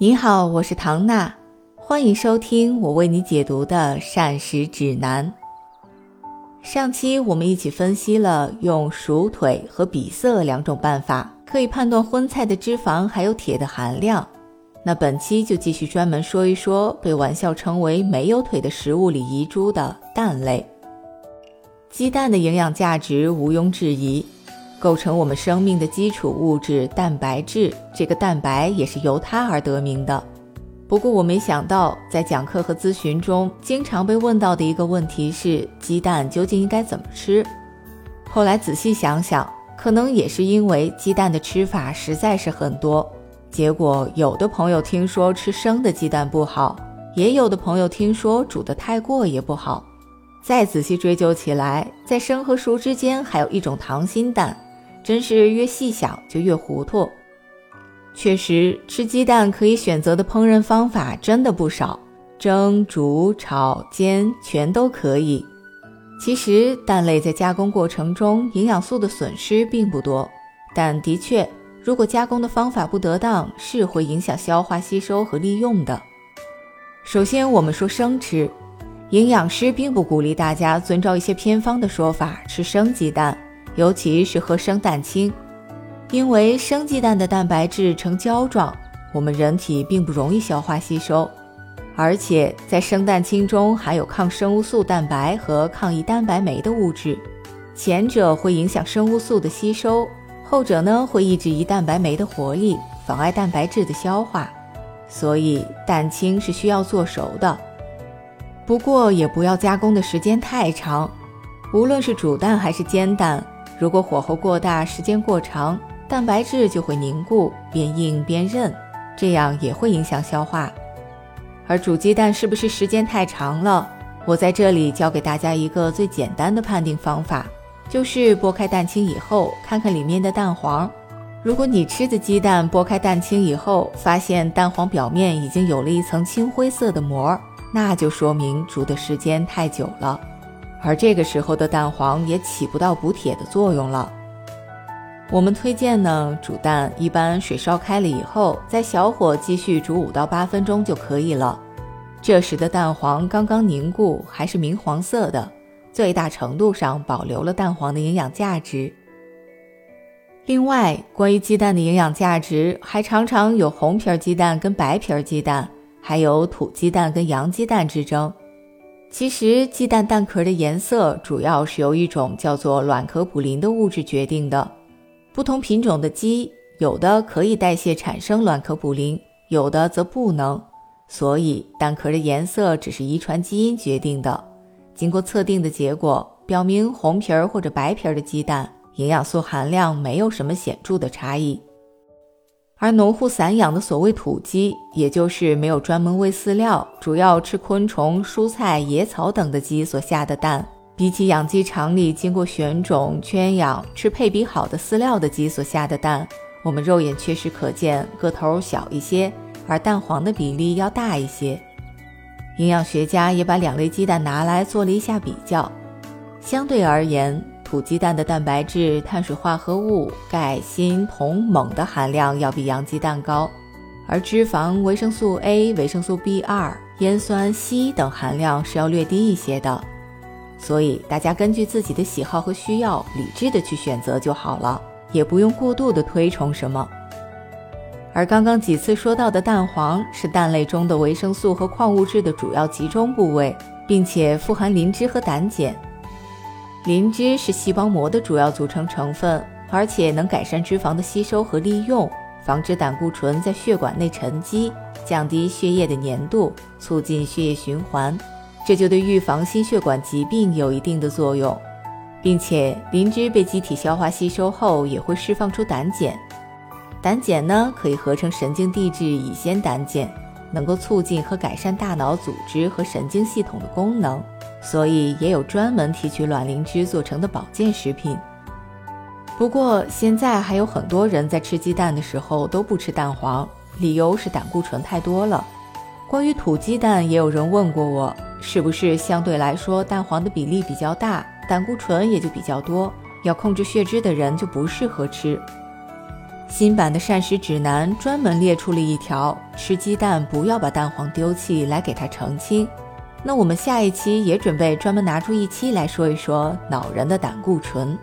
你好，我是唐娜，欢迎收听我为你解读的膳食指南。上期我们一起分析了用熟腿和比色两种办法，可以判断荤菜的脂肪还有铁的含量。那本期就继续专门说一说被玩笑称为没有腿的食物里遗珠的蛋类。鸡蛋的营养价值毋庸置疑。构成我们生命的基础物质蛋白质，这个蛋白也是由它而得名的。不过我没想到，在讲课和咨询中经常被问到的一个问题是：鸡蛋究竟应该怎么吃？后来仔细想想，可能也是因为鸡蛋的吃法实在是很多。结果有的朋友听说吃生的鸡蛋不好，也有的朋友听说煮得太过也不好。再仔细追究起来，在生和熟之间还有一种溏心蛋。真是越细想就越糊涂。确实，吃鸡蛋可以选择的烹饪方法真的不少，蒸、煮、炒、煎全都可以。其实，蛋类在加工过程中营养素的损失并不多，但的确，如果加工的方法不得当，是会影响消化吸收和利用的。首先，我们说生吃，营养师并不鼓励大家遵照一些偏方的说法吃生鸡蛋。尤其是喝生蛋清，因为生鸡蛋的蛋白质呈胶状，我们人体并不容易消化吸收，而且在生蛋清中含有抗生物素蛋白和抗胰蛋白酶的物质，前者会影响生物素的吸收，后者呢会抑制胰蛋白酶的活力，妨碍蛋白质的消化，所以蛋清是需要做熟的，不过也不要加工的时间太长，无论是煮蛋还是煎蛋。如果火候过大，时间过长，蛋白质就会凝固，变硬变韧，这样也会影响消化。而煮鸡蛋是不是时间太长了？我在这里教给大家一个最简单的判定方法，就是剥开蛋清以后，看看里面的蛋黄。如果你吃的鸡蛋剥开蛋清以后，发现蛋黄表面已经有了一层青灰色的膜，那就说明煮的时间太久了。而这个时候的蛋黄也起不到补铁的作用了。我们推荐呢，煮蛋一般水烧开了以后，再小火继续煮五到八分钟就可以了。这时的蛋黄刚刚凝固，还是明黄色的，最大程度上保留了蛋黄的营养价值。另外，关于鸡蛋的营养价值，还常常有红皮儿鸡蛋跟白皮儿鸡蛋，还有土鸡蛋跟洋鸡蛋之争。其实，鸡蛋蛋壳的颜色主要是由一种叫做卵壳卟啉的物质决定的。不同品种的鸡，有的可以代谢产生卵壳卟啉，有的则不能。所以，蛋壳的颜色只是遗传基因决定的。经过测定的结果表明，红皮儿或者白皮儿的鸡蛋营养素含量没有什么显著的差异。而农户散养的所谓土鸡，也就是没有专门喂饲料、主要吃昆虫、蔬菜、野草等的鸡所下的蛋，比起养鸡场里经过选种、圈养、吃配比好的饲料的鸡所下的蛋，我们肉眼确实可见个头小一些，而蛋黄的比例要大一些。营养学家也把两类鸡蛋拿来做了一下比较，相对而言。土鸡蛋的蛋白质、碳水化合物、钙、锌、铜、锰的含量要比洋鸡蛋高，而脂肪、维生素 A、维生素 B2、烟酸、硒等含量是要略低一些的。所以大家根据自己的喜好和需要，理智的去选择就好了，也不用过度的推崇什么。而刚刚几次说到的蛋黄是蛋类中的维生素和矿物质的主要集中部位，并且富含磷脂和胆碱。磷脂是细胞膜的主要组成成分，而且能改善脂肪的吸收和利用，防止胆固醇在血管内沉积，降低血液的粘度，促进血液循环，这就对预防心血管疾病有一定的作用。并且磷脂被机体消化吸收后，也会释放出胆碱，胆碱呢可以合成神经递质乙酰胆碱，能够促进和改善大脑组织和神经系统的功能。所以也有专门提取卵磷脂做成的保健食品。不过现在还有很多人在吃鸡蛋的时候都不吃蛋黄，理由是胆固醇太多了。关于土鸡蛋，也有人问过我，是不是相对来说蛋黄的比例比较大，胆固醇也就比较多，要控制血脂的人就不适合吃。新版的膳食指南专门列出了一条，吃鸡蛋不要把蛋黄丢弃，来给它澄清。那我们下一期也准备专门拿出一期来说一说恼人的胆固醇。